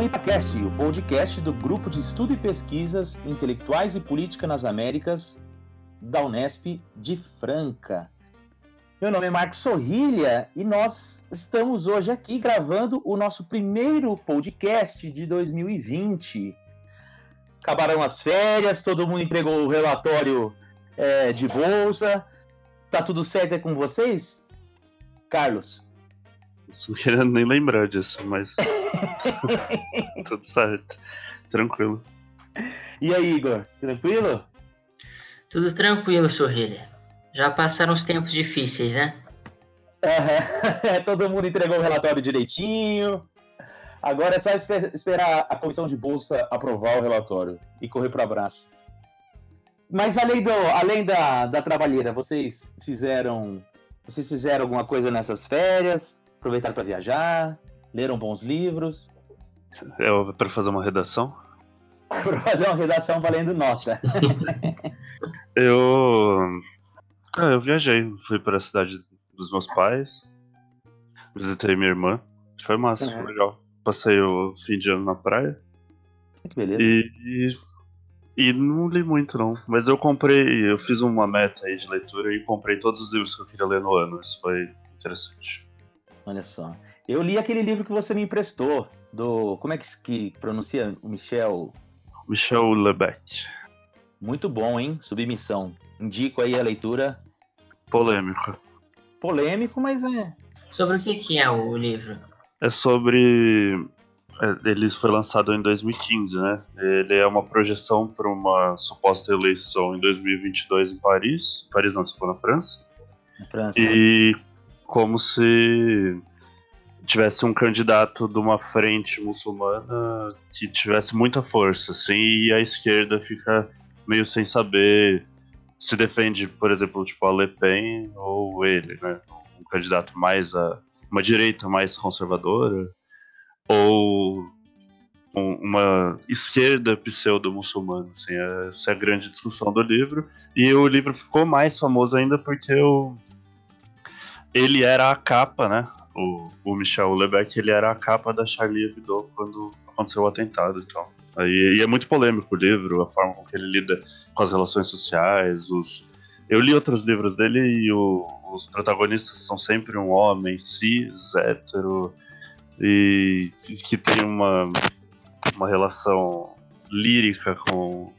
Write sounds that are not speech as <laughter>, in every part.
Ao IPACast, o podcast do Grupo de Estudo e Pesquisas Intelectuais e Política nas Américas da Unesp de Franca. Meu nome é Marcos Sorrilha e nós estamos hoje aqui gravando o nosso primeiro podcast de 2020. Acabaram as férias, todo mundo entregou o relatório é, de bolsa. Tá tudo certo aí com vocês? Carlos? Não querendo <laughs> nem lembrar disso, mas. <laughs> Tudo certo. Tranquilo. E aí, Igor? Tranquilo? Tudo tranquilo, Sorrilha. Já passaram os tempos difíceis, né? É, <laughs> todo mundo entregou o relatório direitinho. Agora é só esperar a comissão de bolsa aprovar o relatório e correr para o abraço. Mas além, do, além da, da trabalheira, vocês fizeram vocês fizeram alguma coisa nessas férias? Aproveitaram para viajar? Leram bons livros? É para fazer uma redação? <laughs> para fazer uma redação valendo nota. <laughs> eu. Ah, eu viajei. Fui para a cidade dos meus pais. Visitei minha irmã. Foi massa, uhum. foi legal. Passei o fim de ano na praia. Que beleza. E, e, e, não li muito, não. Mas eu comprei, eu fiz uma meta aí de leitura e comprei todos os livros que eu queria ler no ano. Isso foi interessante. Olha só. Eu li aquele livro que você me emprestou, do. Como é que, que pronuncia? O Michel. Michel Lebec. Muito bom, hein? Submissão. Indico aí a leitura. Polêmico. Polêmico, mas é. Sobre o que, que é o livro? É sobre. É, ele foi lançado em 2015, né? Ele é uma projeção para uma suposta eleição em 2022 em Paris. Paris não, se for na França. Na França. E como se tivesse um candidato de uma frente muçulmana que tivesse muita força, assim, e a esquerda fica meio sem saber se defende, por exemplo, tipo a Le Pen ou ele, né? Um candidato mais a uma direita mais conservadora ou um, uma esquerda pseudo-muçulmana, assim, essa é a grande discussão do livro. E o livro ficou mais famoso ainda porque o ele era a capa, né? O, o Michel Lebec, ele era a capa da Charlie Hebdo quando aconteceu o atentado e tal. Aí, e é muito polêmico o livro, a forma com que ele lida com as relações sociais, os... Eu li outros livros dele e o, os protagonistas são sempre um homem cis, hétero, e que tem uma, uma relação lírica com o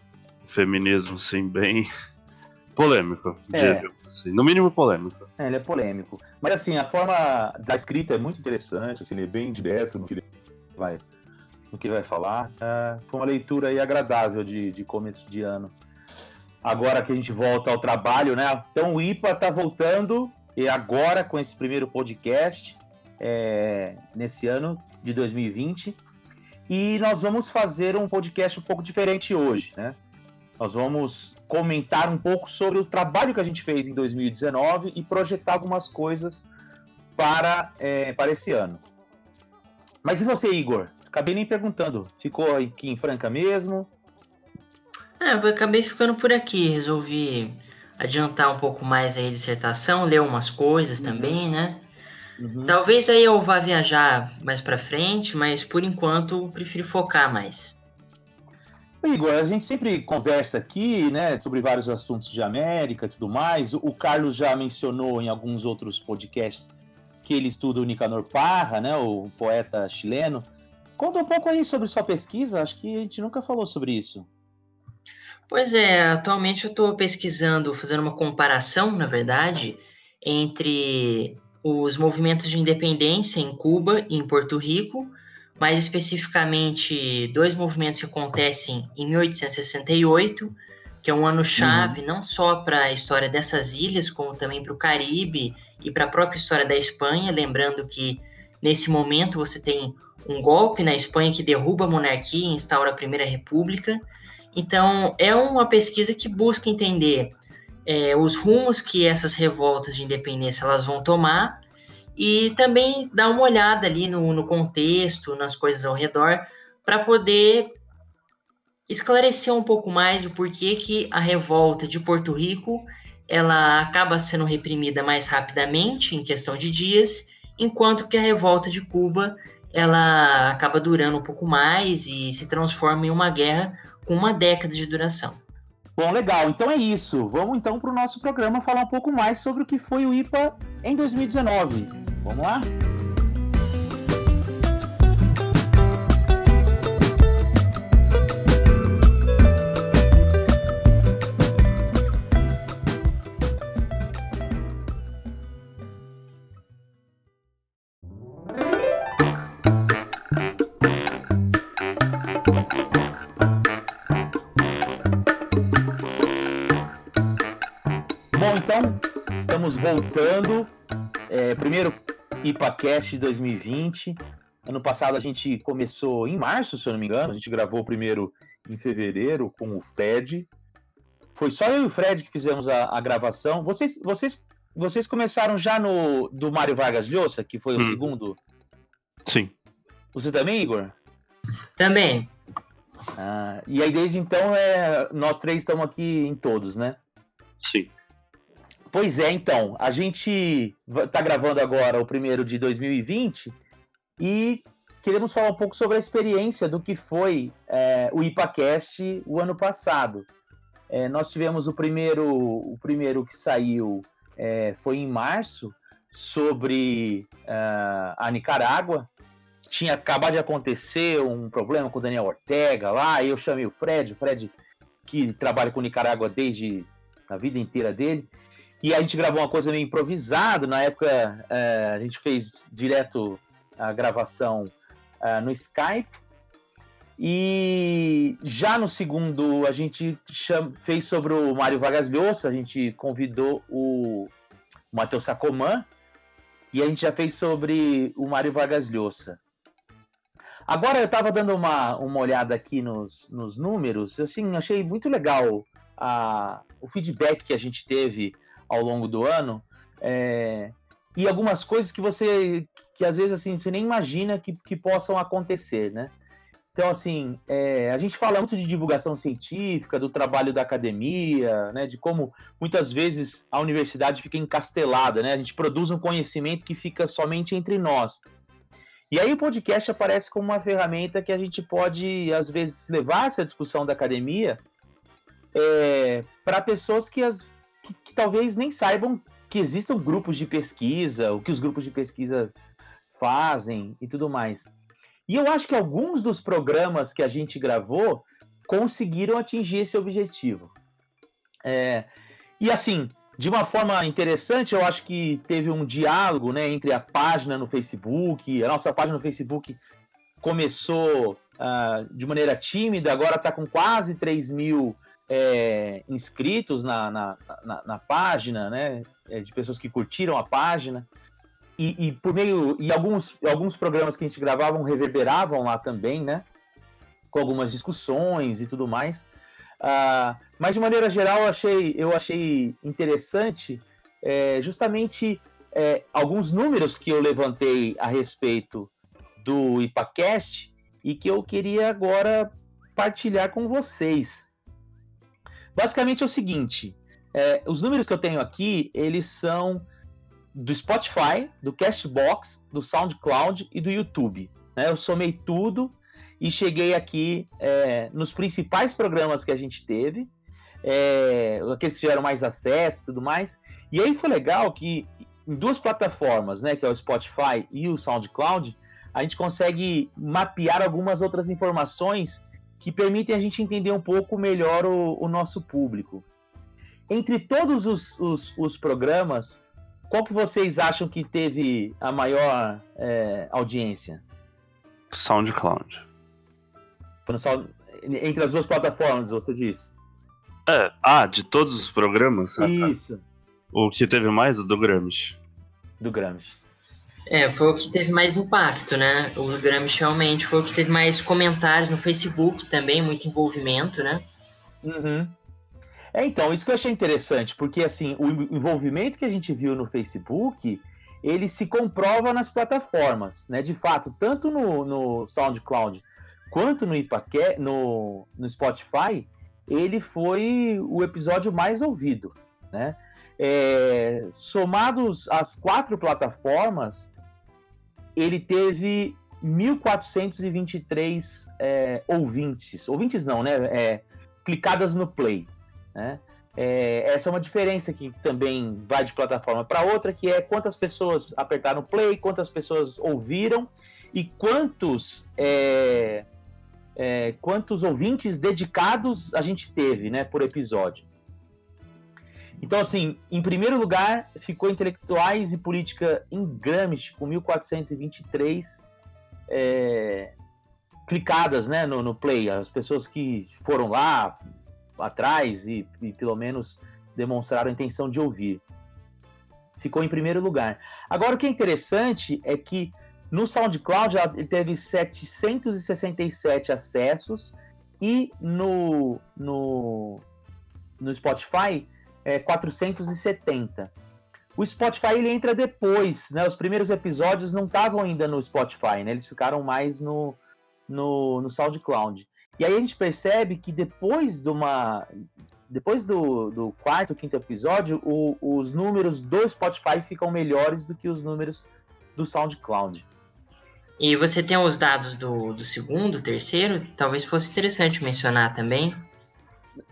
feminismo, assim, bem <laughs> polêmico, é. Assim, no mínimo polêmico. É, ele é polêmico. Mas assim, a forma da escrita é muito interessante, assim, ele é bem direto no que ele vai, no que vai falar. É, foi uma leitura aí agradável de, de começo de ano. Agora que a gente volta ao trabalho, né? Então o IPA está voltando e agora com esse primeiro podcast é, nesse ano de 2020. E nós vamos fazer um podcast um pouco diferente hoje, né? Nós vamos comentar um pouco sobre o trabalho que a gente fez em 2019 e projetar algumas coisas para, é, para esse ano. Mas e você, Igor? Acabei nem perguntando. Ficou aqui em Franca mesmo? É, eu acabei ficando por aqui. Resolvi adiantar um pouco mais a dissertação, ler umas coisas uhum. também, né? Uhum. Talvez aí eu vá viajar mais para frente, mas por enquanto prefiro focar mais. Igor, a gente sempre conversa aqui, né, sobre vários assuntos de América e tudo mais. O Carlos já mencionou em alguns outros podcasts que ele estuda o Nicanor Parra, né, o poeta chileno. Conta um pouco aí sobre sua pesquisa, acho que a gente nunca falou sobre isso. Pois é, atualmente eu estou pesquisando, fazendo uma comparação, na verdade, entre os movimentos de independência em Cuba e em Porto Rico, mais especificamente dois movimentos que acontecem em 1868, que é um ano-chave uhum. não só para a história dessas ilhas, como também para o Caribe e para a própria história da Espanha. Lembrando que nesse momento você tem um golpe na Espanha que derruba a monarquia e instaura a Primeira República. Então, é uma pesquisa que busca entender é, os rumos que essas revoltas de independência elas vão tomar e também dar uma olhada ali no, no contexto, nas coisas ao redor, para poder esclarecer um pouco mais o porquê que a revolta de Porto Rico ela acaba sendo reprimida mais rapidamente, em questão de dias, enquanto que a revolta de Cuba ela acaba durando um pouco mais e se transforma em uma guerra com uma década de duração. Bom, legal. Então é isso. Vamos então para o nosso programa falar um pouco mais sobre o que foi o IPA em 2019. Vamos lá? voltando. É, primeiro IPACast 2020. Ano passado a gente começou em março, se eu não me engano. A gente gravou o primeiro em fevereiro com o Fred. Foi só eu e o Fred que fizemos a, a gravação. Vocês, vocês, vocês começaram já no do Mário Vargas Llosa, que foi o hum. segundo? Sim. Você também, Igor? Também. Ah, e aí desde então é, nós três estamos aqui em todos, né? Sim. Pois é, então, a gente está gravando agora o primeiro de 2020 e queremos falar um pouco sobre a experiência do que foi é, o IPACast o ano passado. É, nós tivemos o primeiro, o primeiro que saiu é, foi em março sobre uh, a Nicarágua. Tinha acabado de acontecer um problema com o Daniel Ortega lá, eu chamei o Fred, o Fred que trabalha com Nicarágua desde a vida inteira dele. E a gente gravou uma coisa meio improvisado. Na época, é, a gente fez direto a gravação é, no Skype. E já no segundo, a gente cham... fez sobre o Mário Vargas Llosa. A gente convidou o Matheus Sacomã. E a gente já fez sobre o Mário Vargas Llosa. Agora eu estava dando uma, uma olhada aqui nos, nos números. Assim, achei muito legal a, o feedback que a gente teve ao longo do ano. É, e algumas coisas que você, que às vezes assim, você nem imagina que, que possam acontecer, né? Então, assim, é, a gente fala muito de divulgação científica, do trabalho da academia, né, de como muitas vezes a universidade fica encastelada, né? A gente produz um conhecimento que fica somente entre nós. E aí o podcast aparece como uma ferramenta que a gente pode, às vezes, levar essa discussão da academia é, para pessoas que, as, que, que talvez nem saibam que existam grupos de pesquisa, o que os grupos de pesquisa fazem e tudo mais. E eu acho que alguns dos programas que a gente gravou conseguiram atingir esse objetivo. É, e assim, de uma forma interessante, eu acho que teve um diálogo né, entre a página no Facebook, a nossa página no Facebook começou uh, de maneira tímida, agora está com quase 3 mil é, inscritos na, na, na, na, página, né? É, de pessoas que curtiram a página. E, e, por meio. E alguns, alguns programas que a gente gravavam reverberavam lá também, né? Com algumas discussões e tudo mais. Uh, mas de maneira geral eu achei, eu achei interessante é, justamente é, alguns números que eu levantei a respeito do IPACast e que eu queria agora partilhar com vocês. Basicamente é o seguinte: é, os números que eu tenho aqui, eles são do Spotify, do Castbox, do SoundCloud e do YouTube. Né? Eu somei tudo e cheguei aqui é, nos principais programas que a gente teve, é, aqueles que tiveram mais acesso e tudo mais. E aí foi legal que em duas plataformas, né, que é o Spotify e o SoundCloud, a gente consegue mapear algumas outras informações que permitem a gente entender um pouco melhor o, o nosso público. Entre todos os, os, os, programas, qual que vocês acham que teve a maior é, audiência? SoundCloud. Entre as duas plataformas, você disse? É, ah, de todos os programas? Isso. O que teve mais? O do Gramsci. Do Gramsci. É, foi o que teve mais impacto, né? O Gramsci realmente foi o que teve mais comentários no Facebook também, muito envolvimento, né? Uhum. É, então, isso que eu achei interessante, porque assim, o envolvimento que a gente viu no Facebook, ele se comprova nas plataformas, né? De fato, tanto no, no SoundCloud quanto no, Ipaque, no, no Spotify, ele foi o episódio mais ouvido, né? É, somados as quatro plataformas, ele teve 1.423 é, ouvintes. Ouvintes não, né? É, clicadas no play. Né? É, essa é uma diferença que também vai de plataforma para outra, que é quantas pessoas apertaram play, quantas pessoas ouviram e quantos é, é, quantos ouvintes dedicados a gente teve, né, por episódio. Então, assim, em primeiro lugar ficou Intelectuais e Política em Gramsci, com 1423 é, clicadas né, no, no play. As pessoas que foram lá, atrás e, e pelo menos demonstraram a intenção de ouvir. Ficou em primeiro lugar. Agora, o que é interessante é que no SoundCloud ele teve 767 acessos e no, no, no Spotify é 470. O Spotify ele entra depois, né? Os primeiros episódios não estavam ainda no Spotify, né? Eles ficaram mais no, no, no SoundCloud. E aí a gente percebe que depois de uma. Depois do, do quarto, quinto episódio, o, os números do Spotify ficam melhores do que os números do SoundCloud. E você tem os dados do, do segundo, terceiro? Talvez fosse interessante mencionar também.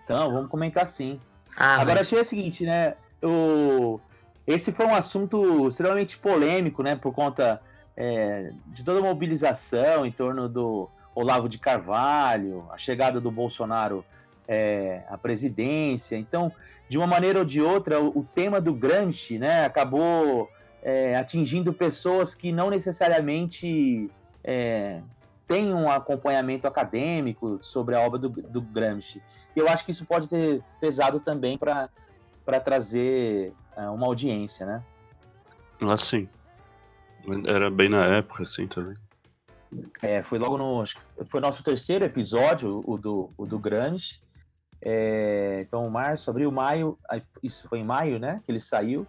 Então, vamos comentar sim. Ah, Agora, mas... é o seguinte, né? O... Esse foi um assunto extremamente polêmico, né? Por conta é, de toda a mobilização em torno do, Olavo de Carvalho, a chegada do Bolsonaro é, à presidência. Então, de uma maneira ou de outra, o, o tema do Gramsci né, acabou é, atingindo pessoas que não necessariamente é, têm um acompanhamento acadêmico sobre a obra do, do Gramsci. E eu acho que isso pode ter pesado também para trazer é, uma audiência, né? Ah, sim. Era bem na época, assim, também. É, foi logo no. Foi nosso terceiro episódio, o do, o do Grange. É, então, março, abril, maio. Isso foi em maio, né? Que ele saiu.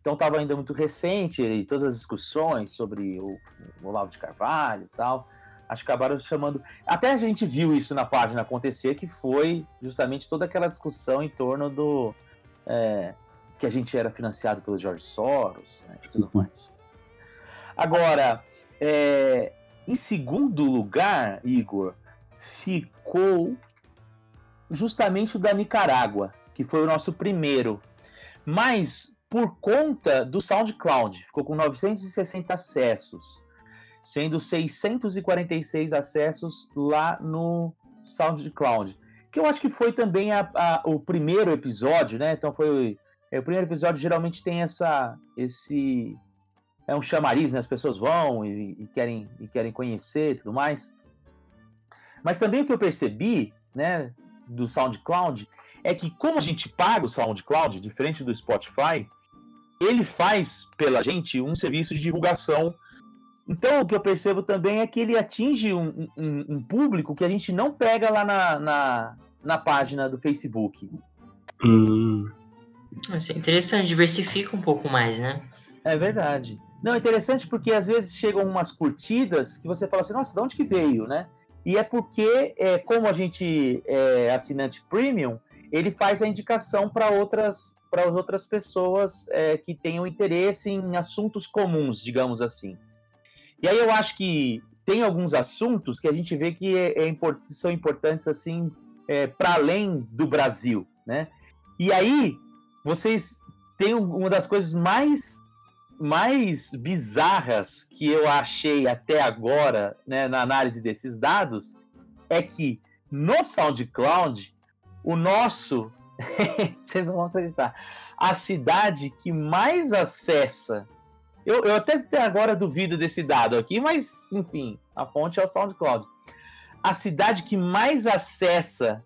Então, estava ainda muito recente e todas as discussões sobre o, o Olavo de Carvalho e tal. Acho que acabaram chamando. Até a gente viu isso na página acontecer, que foi justamente toda aquela discussão em torno do. É, que a gente era financiado pelo George Soros né, e tudo mais. Agora, é, em segundo lugar, Igor, ficou justamente o da Nicarágua, que foi o nosso primeiro. Mas por conta do SoundCloud, ficou com 960 acessos, sendo 646 acessos lá no SoundCloud. Que eu acho que foi também a, a, o primeiro episódio, né? Então foi. É, o primeiro episódio geralmente tem essa, esse é um chamariz, né? As pessoas vão e, e, querem, e querem conhecer e tudo mais. Mas também o que eu percebi, né, do SoundCloud, é que como a gente paga o SoundCloud, diferente do Spotify, ele faz pela gente um serviço de divulgação. Então o que eu percebo também é que ele atinge um, um, um público que a gente não pega lá na, na, na página do Facebook. Hum. Isso é interessante, diversifica um pouco mais, né? É verdade. Não, é interessante porque às vezes chegam umas curtidas que você fala assim, nossa, de onde que veio, né? E é porque, é, como a gente é assinante premium, ele faz a indicação para outras para as outras pessoas é, que tenham interesse em assuntos comuns, digamos assim. E aí eu acho que tem alguns assuntos que a gente vê que é, é são importantes assim é, para além do Brasil, né? E aí vocês têm uma das coisas mais mais bizarras que eu achei até agora, né, na análise desses dados, é que no SoundCloud, o nosso, <laughs> vocês não vão acreditar, a cidade que mais acessa, eu, eu até agora duvido desse dado aqui, mas enfim, a fonte é o SoundCloud. A cidade que mais acessa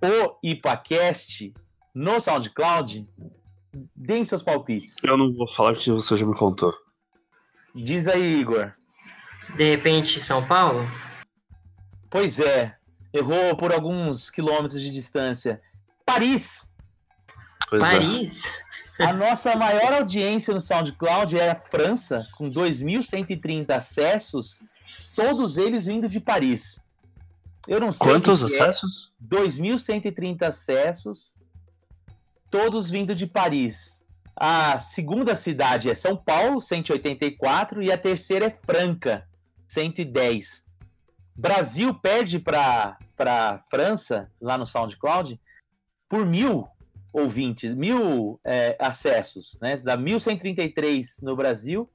o IPACast no SoundCloud Deem seus palpites. Eu não vou falar que você já me contou. Diz aí, Igor. De repente, São Paulo? Pois é. Errou por alguns quilômetros de distância. Paris! Pois é. Paris? É. A nossa maior audiência no SoundCloud é a França, com 2.130 acessos, todos eles vindo de Paris. Eu não sei. Quantos é. acessos? É, 2.130 acessos todos vindo de Paris. A segunda cidade é São Paulo, 184, e a terceira é Franca, 110. Brasil perde para França, lá no SoundCloud, por mil ouvintes, mil é, acessos, né? Dá 1.133 no Brasil.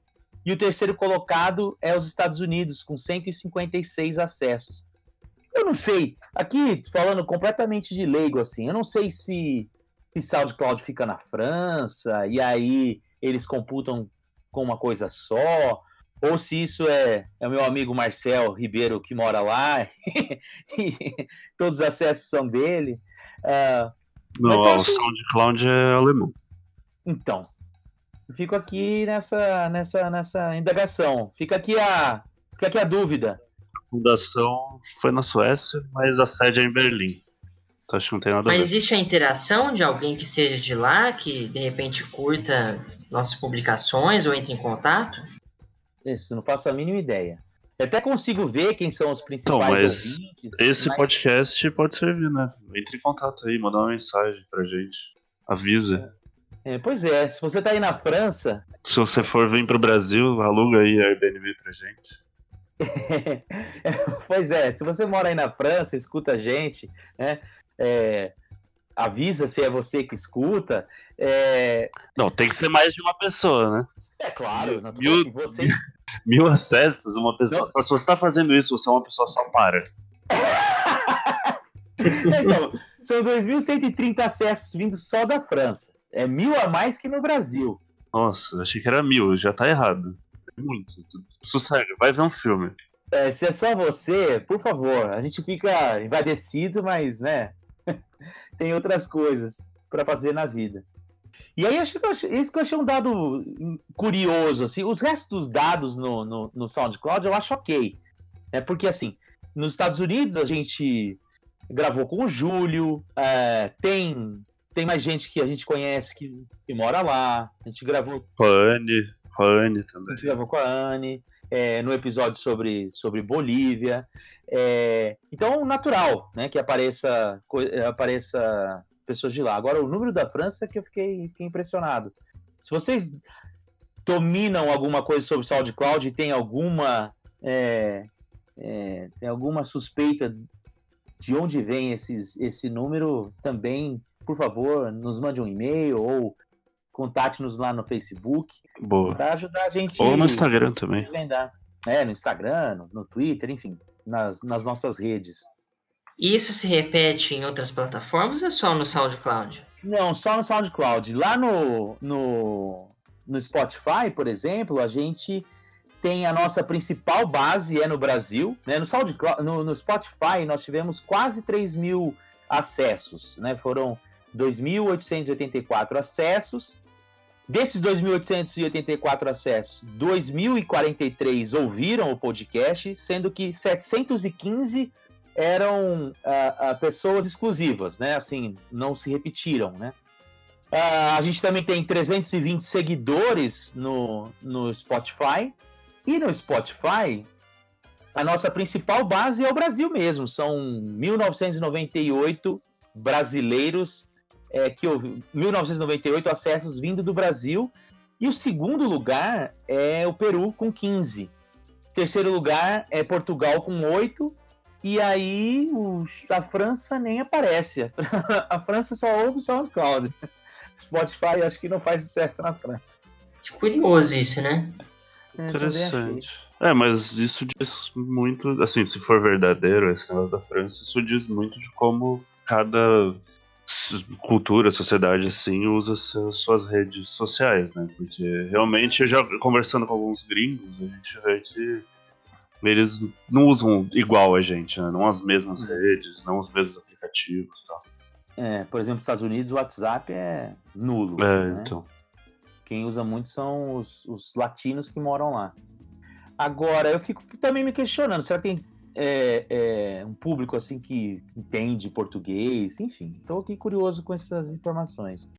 E o terceiro colocado é os Estados Unidos, com 156 acessos. Eu não sei, aqui falando completamente de leigo, assim, eu não sei se, se SoundCloud fica na França e aí eles computam com uma coisa só, ou se isso é, é o meu amigo Marcel Ribeiro que mora lá <laughs> e todos os acessos são dele. Uh, não, o acho... SoundCloud é alemão. Então, fico aqui nessa, nessa, nessa indagação. Fica aqui a, fica aqui a dúvida. A fundação foi na Suécia, mas a sede é em Berlim. Então acho que não tem nada mas a ver. existe a interação de alguém que seja de lá, que de repente curta nossas publicações ou entre em contato? Isso, não faço a mínima ideia. Eu até consigo ver quem são os principais então, mas ouvintes. Esse mas... podcast pode servir, né? Entre em contato aí, manda uma mensagem pra gente. Avisa. É, pois é, se você tá aí na França. Se você for vir pro Brasil, aluga aí a Airbnb pra gente. <laughs> pois é, se você mora aí na França, escuta a gente, né? É, avisa se é você que escuta. É... Não, tem que ser mais de uma pessoa, né? É claro, mil, você... mil acessos, uma pessoa. Não. Se você está fazendo isso, você é uma pessoa só para. <laughs> então, são 2.130 acessos vindos só da França. É mil a mais que no Brasil. Nossa, achei que era mil, já tá errado. Muito. Sossega, vai ver um filme. É, se é só você, por favor, a gente fica invadecido, mas, né, <laughs> tem outras coisas para fazer na vida. E aí, acho que isso que eu achei um dado curioso, assim, os restos dos dados no, no, no SoundCloud eu acho ok. É porque, assim, nos Estados Unidos a gente gravou com o Júlio, é, tem, tem mais gente que a gente conhece que, que mora lá, a gente gravou... Com a Anne, com a Anne também. A gente gravou com a Anne, é, no episódio sobre, sobre Bolívia. É, então, natural, né, que apareça, apareça pessoas de lá. Agora, o número da França que eu fiquei, fiquei impressionado. Se vocês dominam alguma coisa sobre SoundCloud e tem alguma é, é, tem alguma suspeita de onde vem esses, esse número, também, por favor, nos mande um e-mail ou contate-nos lá no Facebook para ajudar a gente. Ou no Instagram também. É, no Instagram, no, no Twitter, enfim, nas, nas nossas redes. Isso se repete em outras plataformas ou é só no SoundCloud? Não, só no SoundCloud. Lá no, no, no Spotify, por exemplo, a gente tem a nossa principal base é no Brasil. Né? No, SoundCloud, no, no Spotify nós tivemos quase 3 mil acessos. Né? Foram 2.884 acessos. Desses 2.884 acessos, 2.043 ouviram o podcast, sendo que 715 eram uh, uh, pessoas exclusivas, né? Assim, não se repetiram, né? Uh, a gente também tem 320 seguidores no, no Spotify. E no Spotify, a nossa principal base é o Brasil mesmo. São 1998 brasileiros é, que 1998 acessos vindo do Brasil. E o segundo lugar é o Peru com 15. Terceiro lugar é Portugal com 8 e aí a França nem aparece. <laughs> A França só ouve o SoundCloud. Spotify acho que não faz sucesso na França. Curioso isso, né? É, Interessante. É, mas isso diz muito, assim, se for verdadeiro esse negócio da França, isso diz muito de como cada cultura, sociedade, assim, usa suas redes sociais, né? Porque realmente, eu já conversando com alguns gringos, a gente vê que eles não usam igual a gente, né? Não as mesmas uhum. redes, não os mesmos aplicativos e tal. É, por exemplo, nos Estados Unidos o WhatsApp é nulo. É, né? então. Quem usa muito são os, os, latinos que moram lá. Agora, eu fico também me questionando, será que tem é, é, um público assim que entende português? Enfim, estou aqui curioso com essas informações.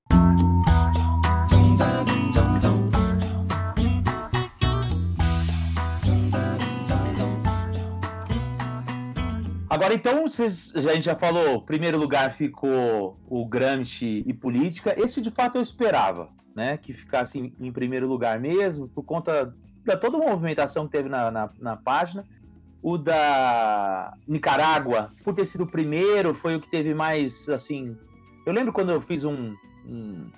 Agora, então, vocês, a gente já falou, primeiro lugar ficou o Gramsci e política. Esse, de fato, eu esperava, né? Que ficasse em, em primeiro lugar mesmo, por conta da toda a movimentação que teve na, na, na página. O da Nicarágua, por ter sido o primeiro, foi o que teve mais, assim... Eu lembro quando eu fiz um, um,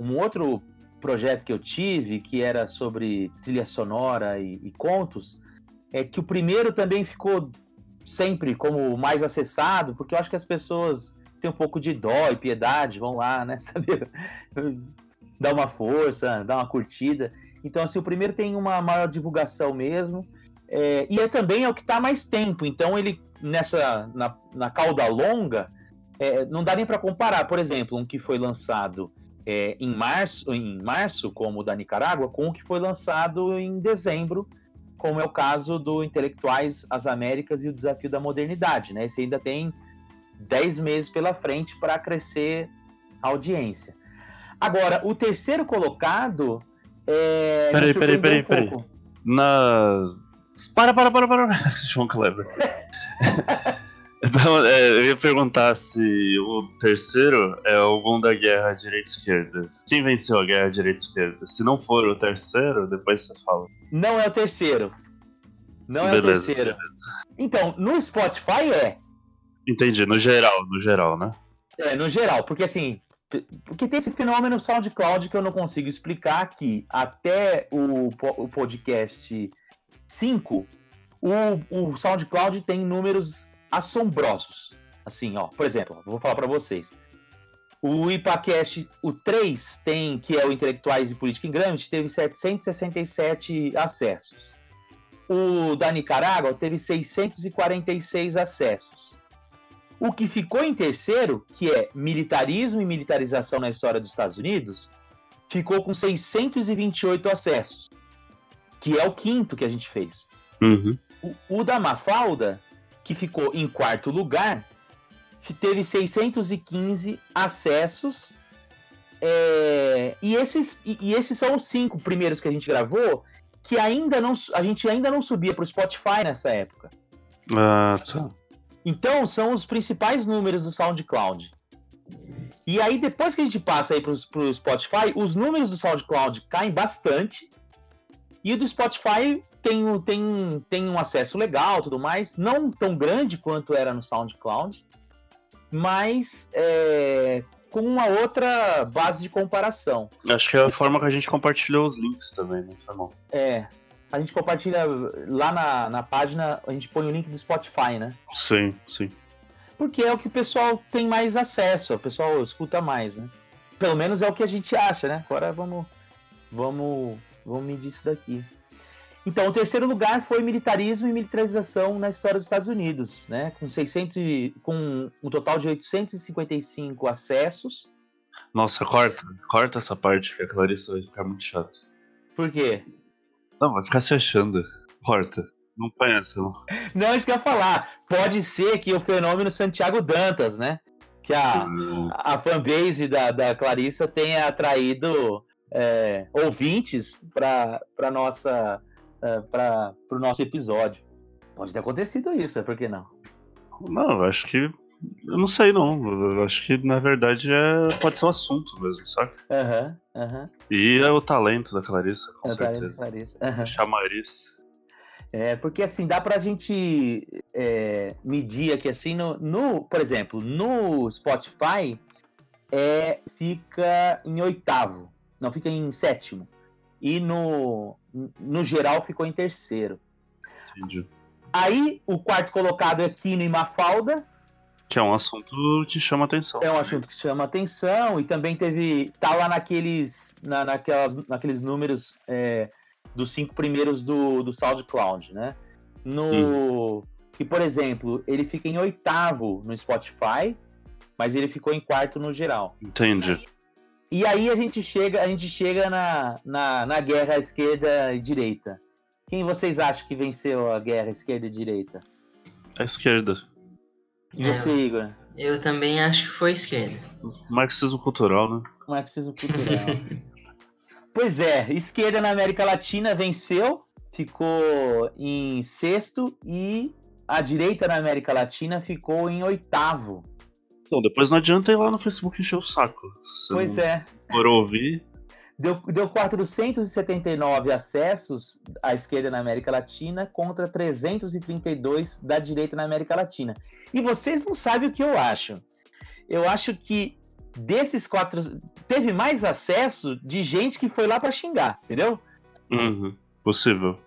um outro projeto que eu tive, que era sobre trilha sonora e, e contos, é que o primeiro também ficou sempre como mais acessado, porque eu acho que as pessoas têm um pouco de dó e piedade, vão lá, né, <laughs> saber dar uma força, dar uma curtida. Então, assim, o primeiro tem uma maior divulgação mesmo, é, e é também é o que está mais tempo. Então, ele nessa na, na cauda longa, é, não dá nem para comparar. Por exemplo, um que foi lançado é, em março, em março, como o da Nicarágua, com o que foi lançado em dezembro, como é o caso do Intelectuais as Américas e o Desafio da Modernidade. Né? Esse ainda tem 10 meses pela frente para crescer a audiência. Agora, o terceiro colocado. É, peraí, peraí, peraí, um peraí. Na. Para, para, para, para. <laughs> João Kleber. <laughs> Então, é, eu ia perguntar se o terceiro é algum da guerra direita-esquerda. Quem venceu a guerra direita-esquerda? Se não for o terceiro, depois você fala. Não é o terceiro. Não beleza, é o terceiro. Beleza. Então, no Spotify é. Entendi, no geral, no geral, né? É, no geral, porque assim, porque tem esse fenômeno SoundCloud que eu não consigo explicar aqui. Até o, o podcast 5, o, o SoundCloud tem números assombrosos. Assim, ó, por exemplo, vou falar para vocês. O IPACast, o 3, tem, que é o Intelectuais e Política em Gramsci, teve 767 acessos. O da Nicarágua teve 646 acessos. O que ficou em terceiro, que é militarismo e militarização na história dos Estados Unidos, ficou com 628 acessos, que é o quinto que a gente fez. Uhum. O, o da Mafalda que ficou em quarto lugar, teve 615 acessos. É, e, esses, e, e, esses são os cinco primeiros que a gente gravou, que ainda não, a gente ainda não subia para o Spotify nessa época. Ah, tá. Então são os principais números do SoundCloud. E aí, depois que a gente passa aí para o Spotify, os números do SoundCloud caem bastante. E o do Spotify tem, tem, tem um acesso legal tudo mais, não tão grande quanto era no SoundCloud, mas é, com uma outra base de comparação. Acho que é a forma que a gente compartilhou os links também, né? É. A gente compartilha lá na, na página, a gente põe o link do Spotify, né? Sim, sim. Porque é o que o pessoal tem mais acesso, o pessoal escuta mais, né? Pelo menos é o que a gente acha, né? Agora vamos, vamos, vamos medir isso daqui. Então, o terceiro lugar foi militarismo e militarização na história dos Estados Unidos, né? Com 600 com um total de 855 acessos. Nossa, corta, corta essa parte que a Clarissa vai ficar muito chato. Por quê? Não, vai ficar se achando. Corta. Não põe essa, não. Não, isso que eu ia falar. Pode ser que o fenômeno Santiago Dantas, né? Que a, a fanbase da, da Clarissa tenha atraído é, ouvintes para nossa uh, para o nosso episódio. Pode ter acontecido isso, é por que não? Não, acho que. Eu não sei, não. Eu acho que, na verdade, é... pode ser um assunto mesmo, sabe? Aham, uhum, aham. Uhum. E é o talento da Clarissa, com é certeza. O talento da Clarissa. Uhum. Chamariz. É, porque assim, dá pra gente é, medir aqui assim, no, no, por exemplo, no Spotify é, fica em oitavo, não, fica em sétimo. E no, no geral ficou em terceiro. Entendi. Aí o quarto colocado é Kino e Mafalda. Que é um assunto que chama atenção. É um assunto que chama atenção e também teve. tá lá naqueles, na, naquelas, naqueles números é, dos cinco primeiros do, do SoundCloud, né? No. Que, por exemplo, ele fica em oitavo no Spotify, mas ele ficou em quarto no geral. Entendi. E aí a gente chega, a gente chega na, na, na guerra esquerda e direita. Quem vocês acham que venceu a guerra esquerda e direita? A esquerda. E você, é, Igor? Eu também acho que foi a esquerda. Marxismo cultural, né? Marxismo cultural. <laughs> pois é, esquerda na América Latina venceu, ficou em sexto e a direita na América Latina ficou em oitavo. Então, depois não adianta ir lá no Facebook encher o saco. pois é. Por ouvir. deu, deu 479 acessos à esquerda na América Latina contra 332 da direita na América Latina. E vocês não sabem o que eu acho. Eu acho que desses quatro. Teve mais acesso de gente que foi lá para xingar, entendeu? Uhum, possível.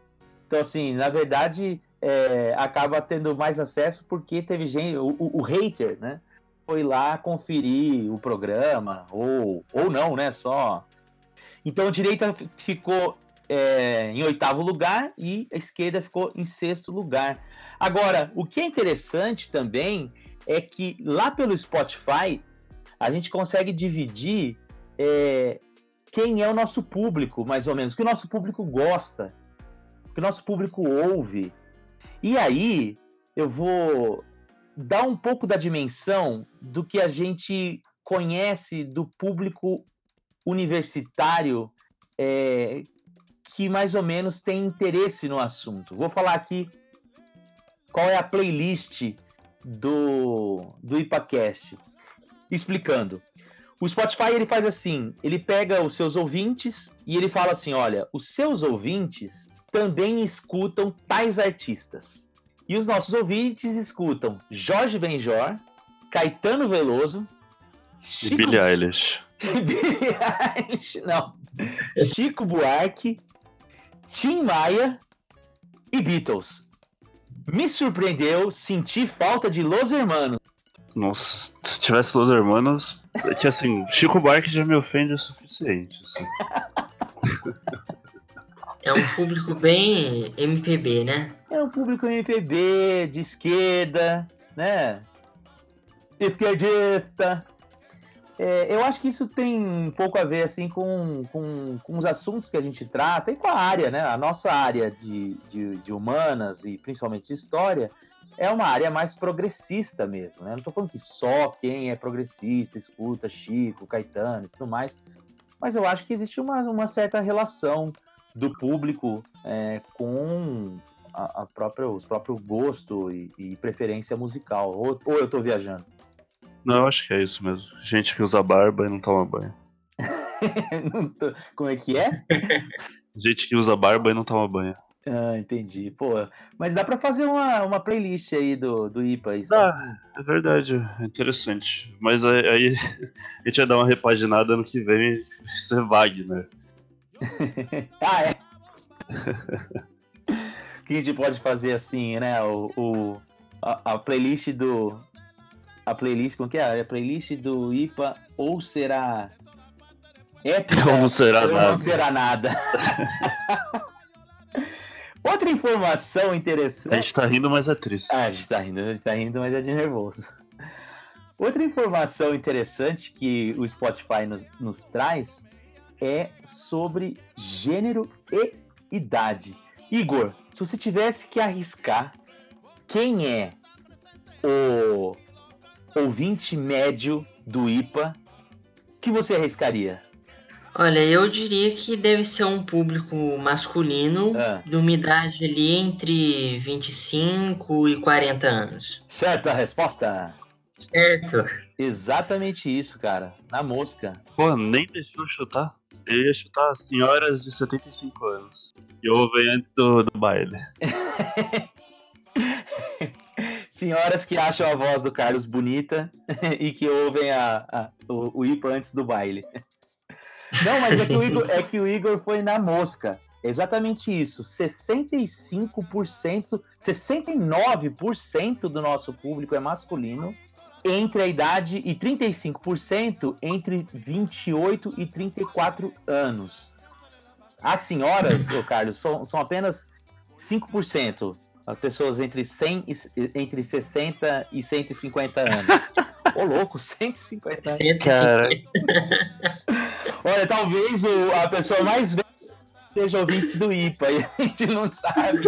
Então, assim, na verdade, é, acaba tendo mais acesso porque teve gente. O, o, o hater, né? Foi lá conferir o programa, ou, ou não, né? Só então a direita ficou é, em oitavo lugar e a esquerda ficou em sexto lugar. Agora, o que é interessante também é que lá pelo Spotify a gente consegue dividir é, quem é o nosso público, mais ou menos, o que o nosso público gosta, o que o nosso público ouve. E aí eu vou dar um pouco da dimensão do que a gente conhece do público universitário é, que mais ou menos tem interesse no assunto. Vou falar aqui qual é a playlist do, do IPACast. Explicando. O Spotify ele faz assim, ele pega os seus ouvintes e ele fala assim, olha, os seus ouvintes também escutam tais artistas. E os nossos ouvintes escutam Jorge Benjor, Caetano Veloso, Chico... <laughs> e Billie Eilish. não. Chico Buarque, Tim Maia e Beatles. Me surpreendeu sentir falta de Los Hermanos. Nossa, se tivesse Los Hermanos, é que assim, Chico Buarque já me ofende o suficiente. Assim. <laughs> É um público bem MPB, né? É um público MPB, de esquerda, né? Esquerdista. É, eu acho que isso tem um pouco a ver assim com, com, com, os assuntos que a gente trata e com a área, né? A nossa área de, de, de humanas e principalmente de história é uma área mais progressista mesmo, né? Não estou falando que só quem é progressista escuta Chico, Caetano e tudo mais, mas eu acho que existe uma, uma certa relação do público é, com a, a própria, os próprio gosto e, e preferência musical. Ou, ou eu estou viajando? Não, eu acho que é isso mesmo. Gente que usa barba e não toma banho. <laughs> tô... Como é que é? <laughs> Gente que usa barba e não toma banho. Ah, entendi. Pô, mas dá pra fazer uma, uma playlist aí do, do IPA. Isso. Dá, é verdade, é interessante. Mas aí, aí <laughs> a gente vai dar uma repaginada no que vem e ser Wagner. ah, é? Que a gente pode fazer assim, né? O, o a, a playlist do, a playlist, como que é? A playlist do IPA ou será épica <laughs> ou não será ou nada. Não será nada. <laughs> Outra informação interessante. A gente tá rindo, mas é triste. Ah, a gente tá rindo, a gente tá rindo, mas é de nervoso. Outra informação interessante que o Spotify nos, nos traz é sobre gênero e idade. Igor, se você tivesse que arriscar quem é o ouvinte médio do IPA, que você arriscaria? Olha, eu diria que deve ser um público masculino ah. de uma idade ali entre 25 e 40 anos. Certa resposta? Certo. Exatamente isso, cara. Na mosca. Pô, nem deixou chutar. Eu ia chutar senhoras de 75 anos. E ouvem antes do, do baile. <laughs> senhoras que acham a voz do Carlos bonita <laughs> e que ouvem a, a o, o antes do baile. <laughs> Não, mas é que, o Igor, é que o Igor foi na mosca. Exatamente isso. 65%, 69% do nosso público é masculino entre a idade e 35% entre 28 e 34 anos. As senhoras, ô Carlos, são, são apenas 5% pessoas entre 100 e, entre 60 e 150 anos. <laughs> Ô, louco, 150 anos. 150. Olha, talvez o, a pessoa mais velha seja ouvinte do IPA, e a gente não sabe.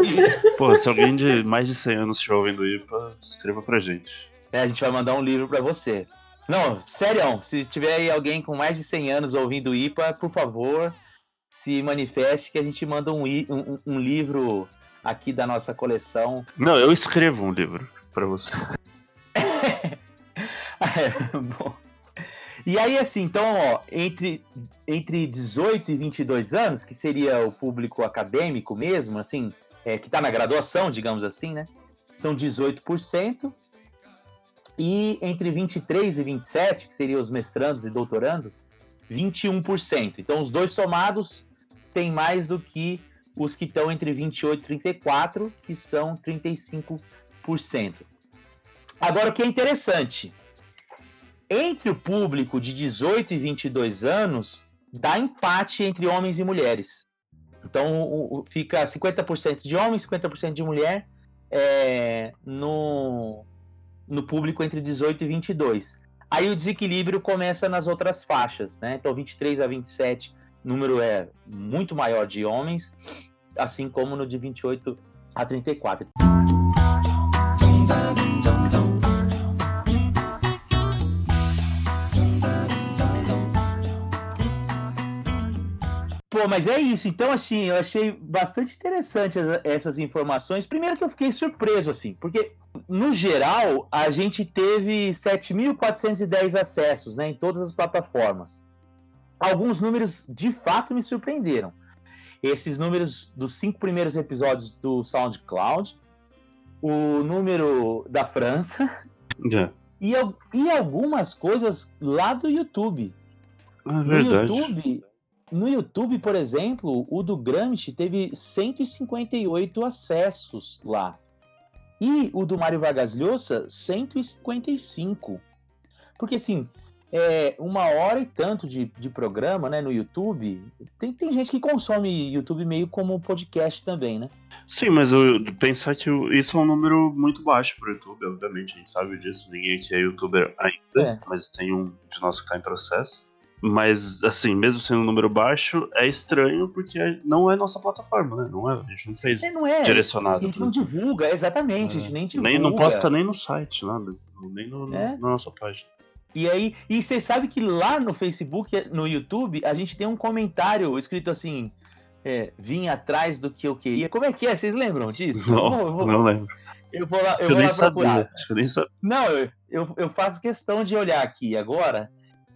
Pô, se alguém de mais de 100 anos estiver ouvindo o IPA, escreva pra gente. É, a gente vai mandar um livro pra você. Não, sério, se tiver aí alguém com mais de 100 anos ouvindo IPA, por favor, se manifeste que a gente manda um, um, um livro aqui da nossa coleção. Não, eu escrevo um livro para você. <laughs> é, bom. E aí, assim, então, ó, entre, entre 18 e 22 anos, que seria o público acadêmico mesmo, assim, é, que está na graduação, digamos assim, né? São 18%. E entre 23 e 27, que seriam os mestrandos e doutorandos, 21%. Então, os dois somados têm mais do que os que estão entre 28 e 34, que são 35%. Agora, o que é interessante, entre o público de 18 e 22 anos, dá empate entre homens e mulheres. Então, fica 50% de homem, 50% de mulher é, no, no público entre 18 e 22. Aí o desequilíbrio começa nas outras faixas, né? Então, 23 a 27, número é muito maior de homens, assim como no de 28 a 34. Pô, mas é isso. Então, assim, eu achei bastante interessante essas informações. Primeiro que eu fiquei surpreso, assim, porque, no geral, a gente teve 7.410 acessos, né, em todas as plataformas. Alguns números, de fato, me surpreenderam. Esses números dos cinco primeiros episódios do SoundCloud, o número da França yeah. e, e algumas coisas lá do YouTube. Ah, verdade. No YouTube no YouTube, por exemplo, o do Gramsci teve 158 acessos lá. E o do Mário Vargas Llosa, 155. Porque, assim, é uma hora e tanto de, de programa né, no YouTube. Tem, tem gente que consome YouTube meio como podcast também, né? Sim, mas eu, pensar que isso é um número muito baixo para o YouTube, obviamente, a gente sabe disso. Ninguém aqui é youtuber ainda, é. mas tem um de nós que está em processo. Mas, assim, mesmo sendo um número baixo, é estranho porque não é nossa plataforma, né? Não é, a gente não fez é, não é. direcionado. A gente não divulga, exatamente, é. a gente nem divulga. Nem, não posta nem no site, nada. Nem no, é. na nossa página. E aí, e você sabe que lá no Facebook, no YouTube, a gente tem um comentário escrito assim: é, vim atrás do que eu queria. Como é que é? Vocês lembram disso? Não, eu vou, eu vou, não lembro. Eu vou lá, eu, eu vou lá procurar. Sabia, eu nem sabia. Não, eu, eu, eu faço questão de olhar aqui agora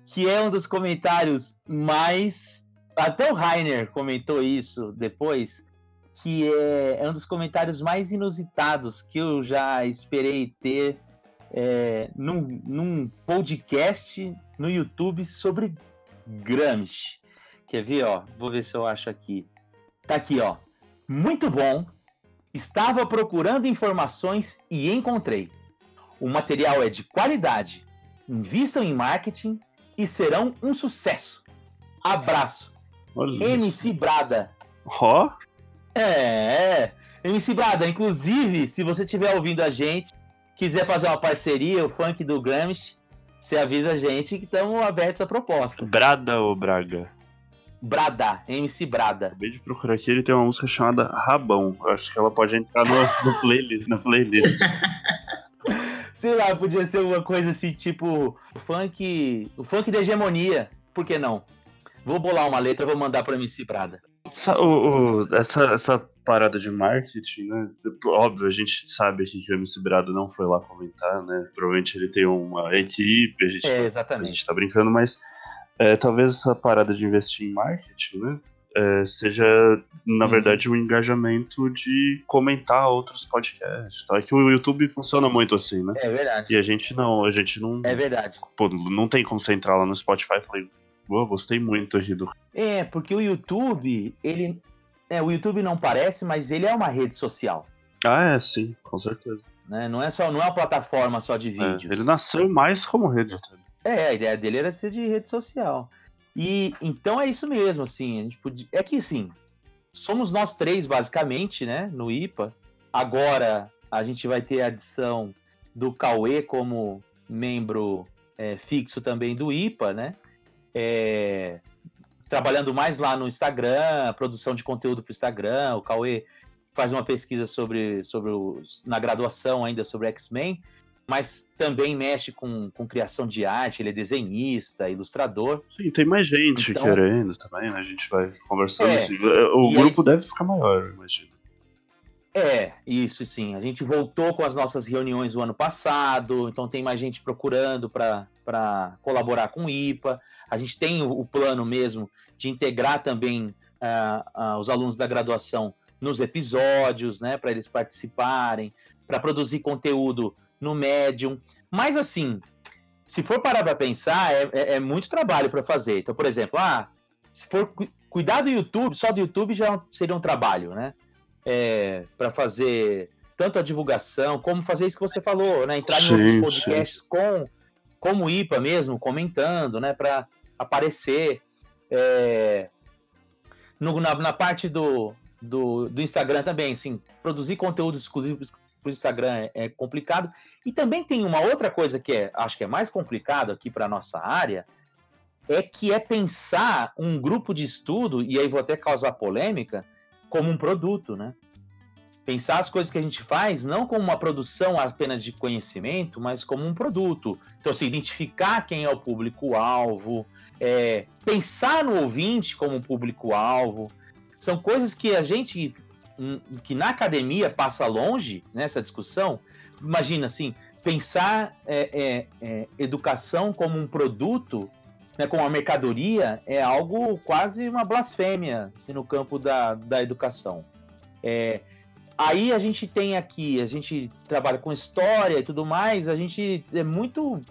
que é um dos comentários mais. Até o Rainer comentou isso depois, que é, é um dos comentários mais inusitados que eu já esperei ter é, num, num podcast no YouTube sobre Gramsci. Quer ver, ó? Vou ver se eu acho aqui. Tá aqui, ó. Muito bom. Estava procurando informações e encontrei. O material é de qualidade. Invistam em marketing e serão um sucesso. Abraço. Olha MC Brada. Ó? Oh? É, MC Brada, inclusive, se você estiver ouvindo a gente, quiser fazer uma parceria, o funk do Gramsci, você avisa a gente que estamos abertos à proposta. Brada ou Braga? Brada, MC Brada. Acabei de procurar aqui, ele tem uma música chamada Rabão. Eu acho que ela pode entrar no, no playlist, na playlist. <laughs> sei lá, podia ser uma coisa assim, tipo, o funk, o funk da hegemonia, por que não? Vou bolar uma letra, vou mandar pra MC Prada. Essa, o, o, essa, essa parada de marketing, né? Óbvio, a gente sabe aqui que o MC Brado não foi lá comentar, né? Provavelmente ele tem uma equipe, a gente, é, tá, exatamente. a gente tá brincando, mas é, talvez essa parada de investir em marketing, né? É, seja, na uhum. verdade, um engajamento de comentar outros podcasts. Tá? É que o YouTube funciona muito assim, né? É verdade. E a gente não, a gente não. É verdade. Pô, não tem como você entrar lá no Spotify e falar, pô, gostei muito aqui do. É, porque o YouTube, ele. É, o YouTube não parece, mas ele é uma rede social. Ah, é, sim, com certeza. Né? Não é só, não é uma plataforma só de é, vídeos. É, ele nasceu mais como rede. É, a ideia dele era ser de rede social. E então é isso mesmo, assim, a gente podia. É que assim, somos nós três, basicamente, né, no IPA. Agora a gente vai ter a adição do Cauê como membro é, fixo também do IPA, né? É, trabalhando mais lá no Instagram, produção de conteúdo para o Instagram. O Cauê faz uma pesquisa sobre, sobre os, na graduação ainda sobre X-Men mas também mexe com, com criação de arte, ele é desenhista, ilustrador. Sim, tem mais gente então, querendo também, né? A gente vai conversando. É, assim. O grupo aí, deve ficar maior, imagino. É, isso sim. A gente voltou com as nossas reuniões do ano passado, então tem mais gente procurando para para colaborar com o IPA. A gente tem o, o plano mesmo de integrar também uh, uh, os alunos da graduação nos episódios, né, para eles participarem, para produzir conteúdo no Medium. Mas assim, se for parar para pensar, é, é, é, muito trabalho para fazer. Então, por exemplo, ah, se for cu cuidar do YouTube, só do YouTube já seria um trabalho, né? É, para fazer tanto a divulgação, como fazer isso que você falou, né? Entrar em outros podcasts com como IPA mesmo, comentando, né? Para aparecer. É, no, na, na, parte do, do, do, Instagram também, assim, produzir conteúdo exclusivo para o Instagram é, é, complicado. E também tem uma outra coisa que é, acho que é mais complicado aqui para nossa área, é que é pensar um grupo de estudo, e aí vou até causar polêmica, como um produto, né? Pensar as coisas que a gente faz não como uma produção apenas de conhecimento, mas como um produto. Então, se assim, identificar quem é o público-alvo, é, pensar no ouvinte como público-alvo, são coisas que a gente, que na academia passa longe nessa discussão. Imagina assim, pensar é, é, é educação como um produto né, como uma mercadoria é algo quase uma blasfêmia assim, no campo da, da educação. É, aí a gente tem aqui, a gente trabalha com história e tudo mais, a gente é muito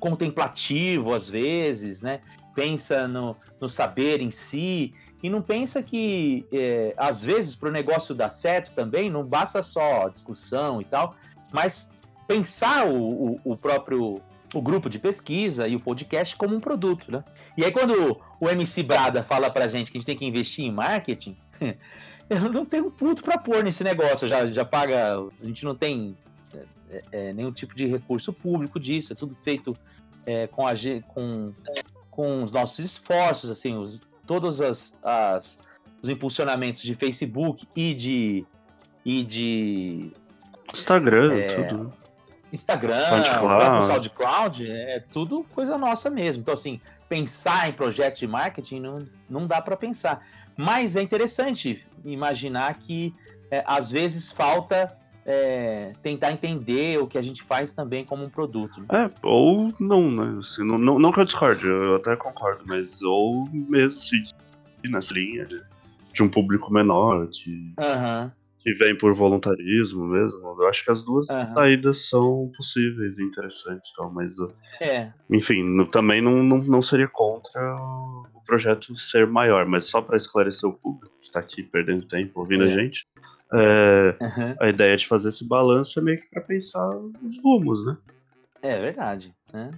contemplativo às vezes, né? Pensa no, no saber em si e não pensa que é, às vezes para o negócio dar certo também não basta só discussão e tal, mas pensar o, o, o próprio o grupo de pesquisa e o podcast como um produto, né? E aí quando o MC Brada fala pra gente que a gente tem que investir em marketing, <laughs> eu não tenho um puto pra pôr nesse negócio, já, já paga, a gente não tem é, é, nenhum tipo de recurso público disso, é tudo feito é, com, a, com, com os nossos esforços, assim, os, todos as, as, os impulsionamentos de Facebook e de e de Instagram, é, tudo. Instagram, SoundCloud. SoundCloud, é tudo coisa nossa mesmo. Então, assim, pensar em projetos de marketing não, não dá para pensar. Mas é interessante imaginar que é, às vezes falta é, tentar entender o que a gente faz também como um produto. Né? É, ou não, né? Assim, não, não, não que eu discorde, eu até concordo, mas ou mesmo se nessa linha de, de um público menor, que. Uhum que vem por voluntarismo mesmo. Eu acho que as duas uhum. saídas são possíveis e interessantes, então, mas é. enfim, no, também não, não, não seria contra o projeto ser maior, mas só para esclarecer o público que está aqui perdendo tempo ouvindo é. a gente. É, uhum. A ideia de fazer esse balanço é meio que para pensar os rumos, né? É verdade, né?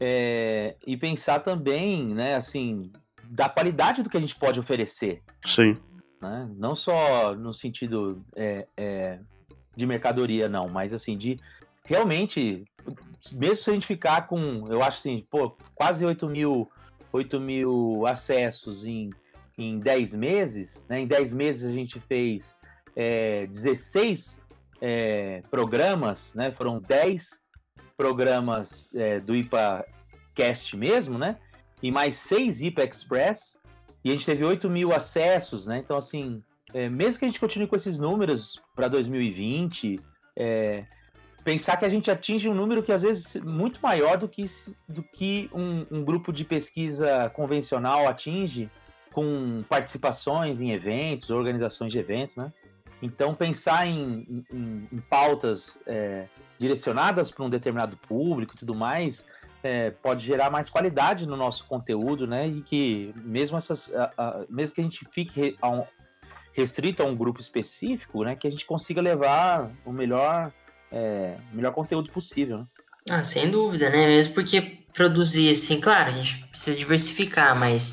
É, e pensar também, né, assim, da qualidade do que a gente pode oferecer. Sim né? Não só no sentido é, é, de mercadoria, não, mas assim, de realmente, mesmo se a gente ficar com, eu acho assim, pô, quase 8 mil, 8 mil acessos em, em 10 meses, né? Em 10 meses a gente fez é, 16 é, programas, né? Foram 10 programas é, do IPA Cast mesmo, né? E mais 6 IPA Express, e a gente teve 8 mil acessos, né? Então, assim, é, mesmo que a gente continue com esses números para 2020, é, pensar que a gente atinge um número que às vezes é muito maior do que, do que um, um grupo de pesquisa convencional atinge com participações em eventos, organizações de eventos, né? Então, pensar em, em, em pautas é, direcionadas para um determinado público e tudo mais é, pode gerar mais qualidade no nosso conteúdo, né? E que mesmo essas, a, a, mesmo que a gente fique a um, restrito a um grupo específico, né? Que a gente consiga levar o melhor, é, melhor conteúdo possível. Né? Ah, sem dúvida, né? Mesmo porque produzir, assim, claro, a gente precisa diversificar, mas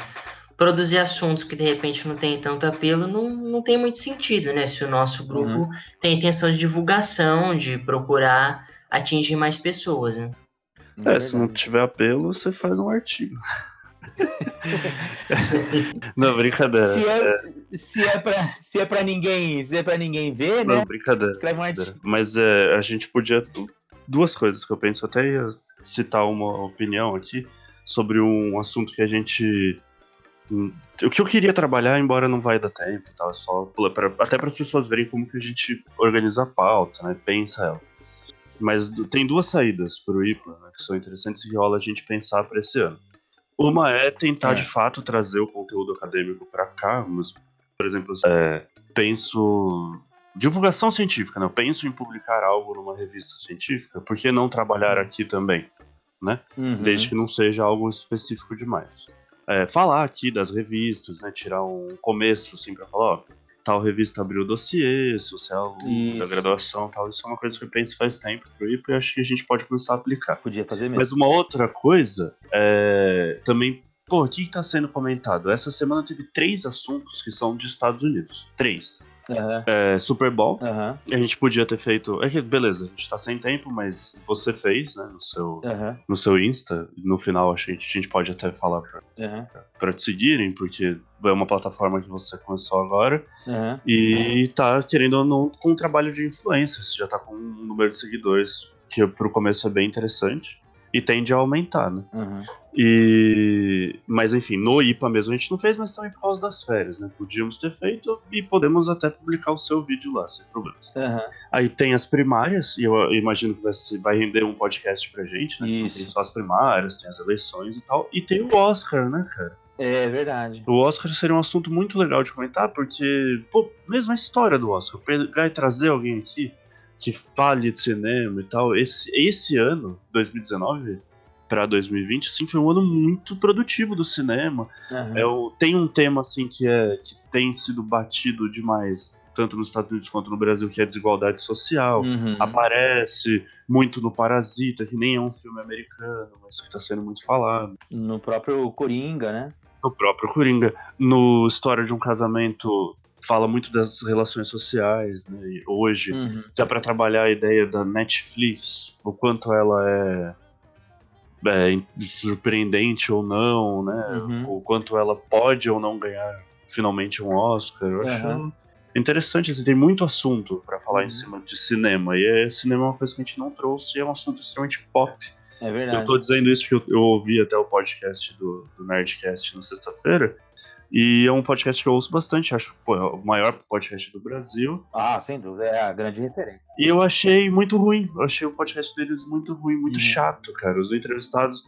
produzir assuntos que de repente não tem tanto apelo não, não tem muito sentido, né? Se o nosso grupo uhum. tem intenção de divulgação, de procurar atingir mais pessoas, né? É, se não tiver apelo, você faz um artigo. <laughs> não, brincadeira. Se é, é. Se é, pra, se é pra ninguém, se é pra ninguém ver, não, né? brincadeira. Escreve um artigo. Mas é, a gente podia. Duas coisas que eu penso, até ia citar uma opinião aqui sobre um assunto que a gente. O que eu queria trabalhar, embora não vai dar tempo tal, é só pra, até para as pessoas verem como que a gente organiza a pauta, né? Pensa ela Mas tem duas saídas pro IPA, né, que são interessantes e que rola a gente pensar para esse ano. Uma é tentar É. de fato trazer o conteúdo acadêmico para cá, mas, por exemplo, é, penso divulgação científica, né? Eu penso em publicar algo numa revista científica, por que não trabalhar aqui também, Uhum. desde que não seja algo específico demais. É, falar aqui das revistas, né? Tirar um começo assim para falar, ó, tal revista abriu o dossiê, você é da graduação, tal, isso é uma coisa que eu penso faz tempo pro IPA e acho que a gente pode começar a aplicar. Podia fazer mesmo. Mas uma outra coisa é também, pô, o que está sendo comentado? Essa semana teve três assuntos que são de Estados Unidos. Três. Aham, É, Super Bowl, aham, a gente podia ter feito. É que, beleza, a gente tá sem tempo, mas você fez, né, no seu, aham, no seu Insta. No final, a gente, a gente pode até falar pra, pra te seguirem, porque é uma plataforma que você começou agora. E tá querendo ou não com um trabalho de influência. Você já tá com um número de seguidores que pro começo é bem interessante. E tende a aumentar, né? aham. E. Mas enfim, no IPA mesmo a gente não fez, mas também por causa das férias, né? Podíamos ter feito e podemos até publicar o seu vídeo lá, sem problema. aham. Aí tem as primárias, e eu imagino que vai, vai render um podcast pra gente, né? Isso. Tem só as primárias, tem as eleições e tal. E tem o Oscar, né, cara? É verdade. O Oscar seria um assunto muito legal de comentar, porque, pô, mesmo a história do Oscar, pegar e trazer alguém aqui que fale de cinema e tal. Esse, esse ano, 2019 para 2020, sim, foi um ano muito produtivo do cinema. Aham. É, o- tem um tema assim que é que tem sido batido demais, tanto nos Estados Unidos quanto no Brasil, que é a desigualdade social. Uhum. Aparece muito no Parasita, que nem é um filme americano, mas que está sendo muito falado. No próprio Coringa, né? O próprio Coringa. No História de um Casamento, fala muito das relações sociais, né? E hoje, Uhum. dá para trabalhar a ideia da Netflix, o quanto ela é, é surpreendente ou não, né? Uhum. O quanto ela pode ou não ganhar finalmente um Oscar. Eu acho interessante, assim, tem muito assunto para falar Uhum. em cima de cinema. E é, cinema é uma coisa que a gente não trouxe, e é um assunto extremamente pop. É verdade. Eu tô dizendo isso porque eu, eu ouvi até o podcast do, do Nerdcast na sexta-feira. E é um podcast que eu ouço bastante, acho pô, é o maior podcast do Brasil. Ah, sem dúvida, é a grande referência. E eu achei muito ruim. Eu achei o podcast deles muito ruim, muito Uhum. chato, cara. Os entrevistados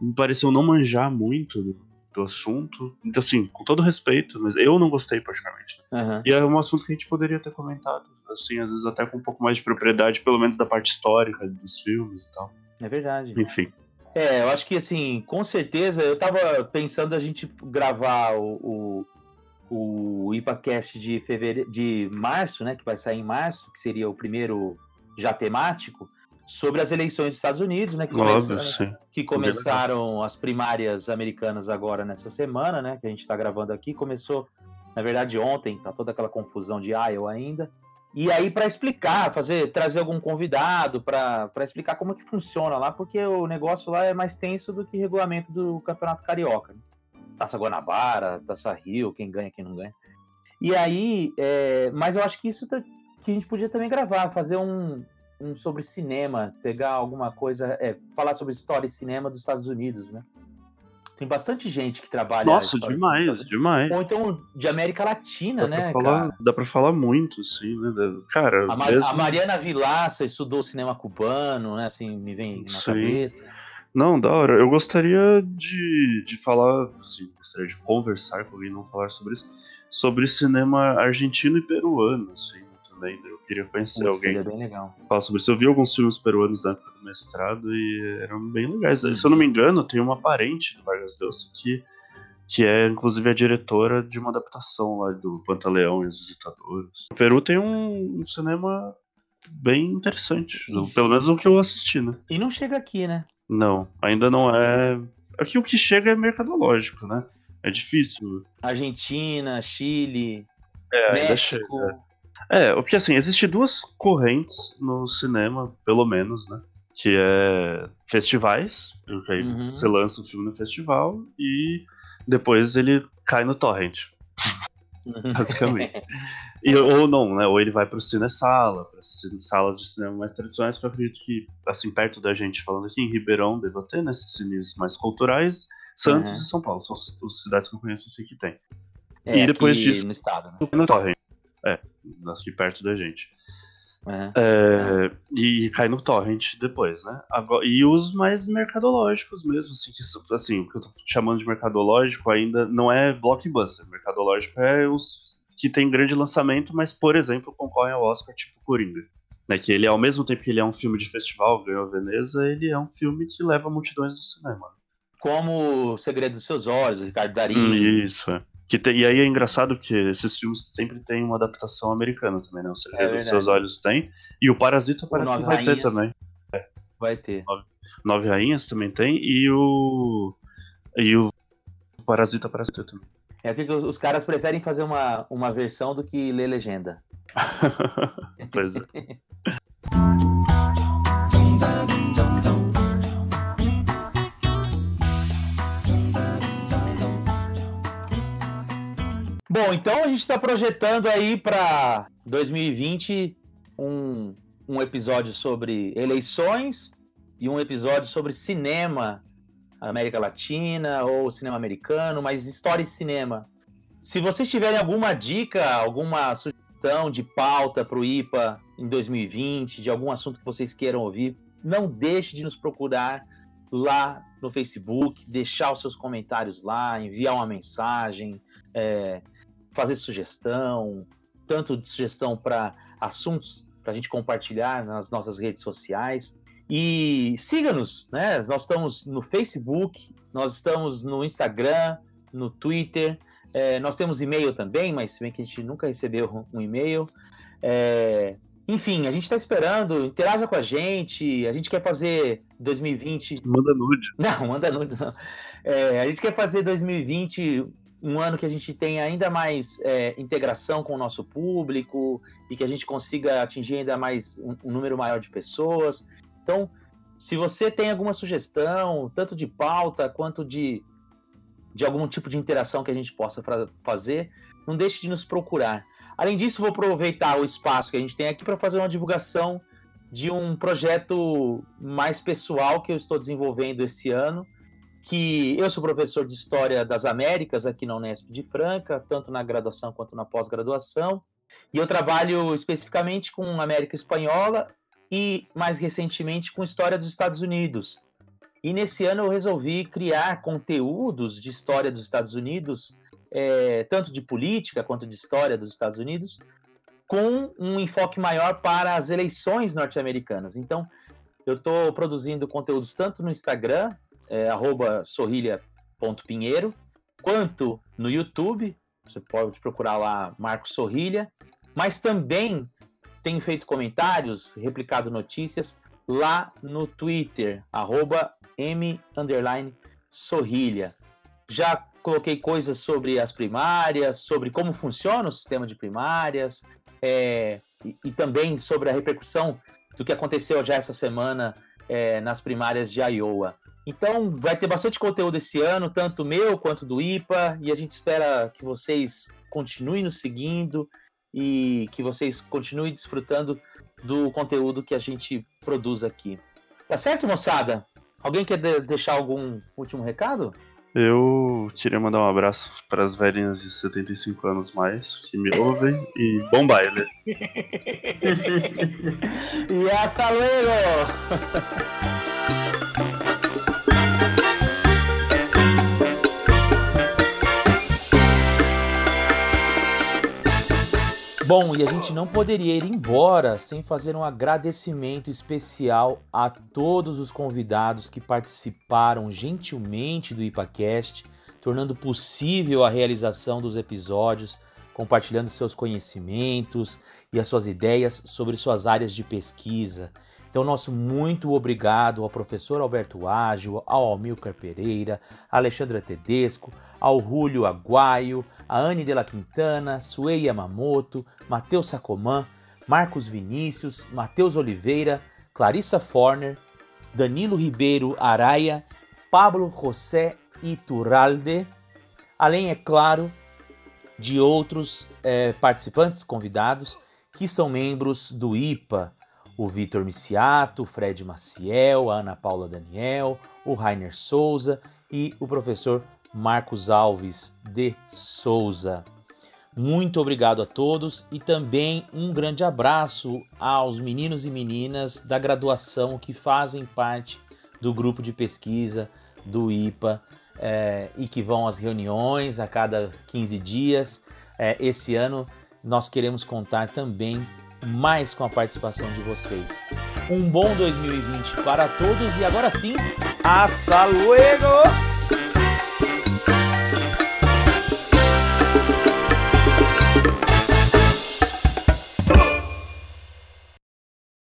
me pareciam não manjar muito do, do assunto. Então, assim, com todo respeito, mas eu não gostei particularmente. Aham. E é um assunto que a gente poderia ter comentado, assim, às vezes até com um pouco mais de propriedade, pelo menos da parte histórica dos filmes e tal. É verdade. Enfim. É, eu acho que assim, com certeza, eu tava pensando a gente gravar o, o, o IPACast de fevereiro, de março, né? Que vai sair em março, que seria o primeiro já temático, sobre as eleições dos Estados Unidos, né? Que, Óbvio, começa- sim. que começaram as primárias americanas agora nessa semana, né? Que a gente está gravando aqui. Começou, na verdade, ontem, tá toda aquela confusão de Iowa ainda. E aí, para explicar, fazer, trazer algum convidado para explicar como que funciona lá, porque o negócio lá é mais tenso do que regulamento do Campeonato Carioca. né? Taça Guanabara, Taça Rio, quem ganha, quem não ganha. E aí, é, mas eu acho que isso tá- que a gente podia também gravar, fazer um, um sobre cinema, pegar alguma coisa, é, falar sobre história e cinema dos Estados Unidos, né? Tem bastante gente que trabalha. Nossa, demais, Estados Unidos. demais. Ou então de América Latina, Dá, né, pra falar, cara? dá pra falar muito, sim, né? Cara, A, Ma- mesmo... a Mariana Vilaça estudou cinema cubano, né? Assim, me vem na Sim. cabeça. Não, da hora. Eu gostaria de, de falar, assim, gostaria de conversar com alguém, não falar sobre isso, sobre cinema argentino e peruano, assim, também. Eu queria conhecer Putz, alguém seria bem legal. falar sobre isso. Eu vi alguns filmes peruanos da época do mestrado e eram bem legais. Se eu não me engano, tem uma parente do Vargas Llosa que, que é, inclusive, a diretora de uma adaptação lá do Pantaleão e os Visitadores. O Peru tem um, um cinema bem interessante, pelo menos o que eu assisti, né? E não chega aqui, né? Não, ainda não é. Aqui o que chega é mercadológico, né? É difícil. Argentina, Chile, É, ainda México. chega. É, porque assim, existe duas correntes no cinema, pelo menos, né? Que é festivais, porque aí Uhum. você lança o filme no festival e depois ele cai no torrent, <laughs> basicamente. e, ou não, né? Ou ele vai pro cinesala, para salas de cinema mais tradicionais, que eu acredito que, assim, perto da gente, falando aqui em Ribeirão, deva ter, né? Esses cines mais culturais. Santos Uhum. e São Paulo são as cidades que eu conheço assim que tem. É, E depois disso- no estado, né? no torrent. É, aqui perto da gente. Uhum. É, e cai no torrent depois, né? Agora, e os mais mercadológicos mesmo, assim, que, assim, o que eu tô chamando de mercadológico ainda não é blockbuster. Mercadológico é os que tem grande lançamento, mas, por exemplo, concorrem ao Oscar, tipo Coringa. Né, que ele, ao mesmo tempo que ele é um filme de festival, ganhou Veneza, ele é um filme que leva multidões no cinema. Como O Segredo dos Seus Olhos, Ricardo Darín. Hum, isso, é. Que tem, e aí é engraçado que esses filmes sempre tem uma adaptação americana também, né? O Segredo é dos Seus Olhos tem. E o Parasita parece que vai Rainhas. ter também. É. Vai ter. Nove, Nove, Rainhas também tem. E o. E o Parasita parece ter também. É porque os caras preferem fazer uma, uma versão do que ler legenda. <laughs> pois é. <laughs> Bom, então a gente está projetando aí para 2020 um, um episódio sobre eleições e um episódio sobre cinema América Latina ou cinema americano, mas história e cinema. Se vocês tiverem alguma dica, alguma sugestão de pauta para o IPA em 2020, de algum assunto que vocês queiram ouvir, não deixe de nos procurar lá no Facebook, deixar os seus comentários lá, enviar uma mensagem, é, fazer sugestão, tanto de sugestão para assuntos para a gente compartilhar nas nossas redes sociais. E siga-nos, né? Nós estamos no Facebook, nós estamos no Instagram, no Twitter, é, nós temos e-mail também, mas se bem que a gente nunca recebeu um e-mail. É, enfim, a gente está esperando, interaja com a gente, a gente quer fazer 2020. Manda nude. Não, manda nude não. É, a gente quer fazer 2020 um ano que a gente tenha ainda mais é, integração com o nosso público e que a gente consiga atingir ainda mais um, um, número maior de pessoas. Então, se você tem alguma sugestão, tanto de pauta quanto de, de algum tipo de interação que a gente possa fazer, não deixe de nos procurar. Além disso, vou aproveitar o espaço que a gente tem aqui para fazer uma divulgação de um projeto mais pessoal que eu estou desenvolvendo esse ano, que eu sou professor de História das Américas aqui na Unesp de Franca, tanto na graduação quanto na pós-graduação, e eu trabalho especificamente com América Espanhola e, mais recentemente, com História dos Estados Unidos. E nesse ano eu resolvi criar conteúdos de História dos Estados Unidos, é, tanto de política quanto de História dos Estados Unidos, com um enfoque maior para as eleições norte-americanas. Então, eu estou produzindo conteúdos tanto no Instagram, é, sorrilha.pinheiro, quanto no YouTube, você pode procurar lá Marcos Sorrilha, mas também tenho feito comentários, replicado notícias lá no Twitter, arroba M Sorrilha. Já coloquei coisas sobre as primárias, sobre como funciona o sistema de primárias, é, e, e, também sobre a repercussão do que aconteceu já essa semana é, nas primárias de Iowa. Então, vai ter bastante conteúdo esse ano, tanto meu quanto do IPA, e a gente espera que vocês continuem nos seguindo e que vocês continuem desfrutando do conteúdo que a gente produz aqui. Tá certo, moçada? Alguém quer de deixar algum último recado? Eu queria mandar um abraço para as velhinhas de 75 anos mais que me ouvem e bom baile. <laughs> e hasta luego! <laughs> Bom, e a gente não poderia ir embora sem fazer um agradecimento especial a todos os convidados que participaram gentilmente do IPACast, tornando possível a realização dos episódios, compartilhando seus conhecimentos e as suas ideias sobre suas áreas de pesquisa. Então, nosso muito obrigado ao professor Alberto Ágil, ao Almilcar Pereira, a Alexandra Tedesco, ao Julio Aguaio, a Anne de la Quintana, Suei Yamamoto, Matheus Sacomã, Marcos Vinícius, Matheus Oliveira, Clarissa Forner, Danilo Ribeiro Araia, Pablo José Iturralde, além, é claro, de outros é, participantes convidados que são membros do IPA, o Vitor Miciato, o Fred Maciel, a Ana Paula Daniel, o Rainer Souza e o professor Marcos Alves de Souza. Muito obrigado a todos e também um grande abraço aos meninos e meninas da graduação que fazem parte do grupo de pesquisa do IPA é, e que vão às reuniões a cada 15 dias. É, esse ano nós queremos contar também mais com a participação de vocês. Um bom 2020 para todos e agora sim, hasta luego!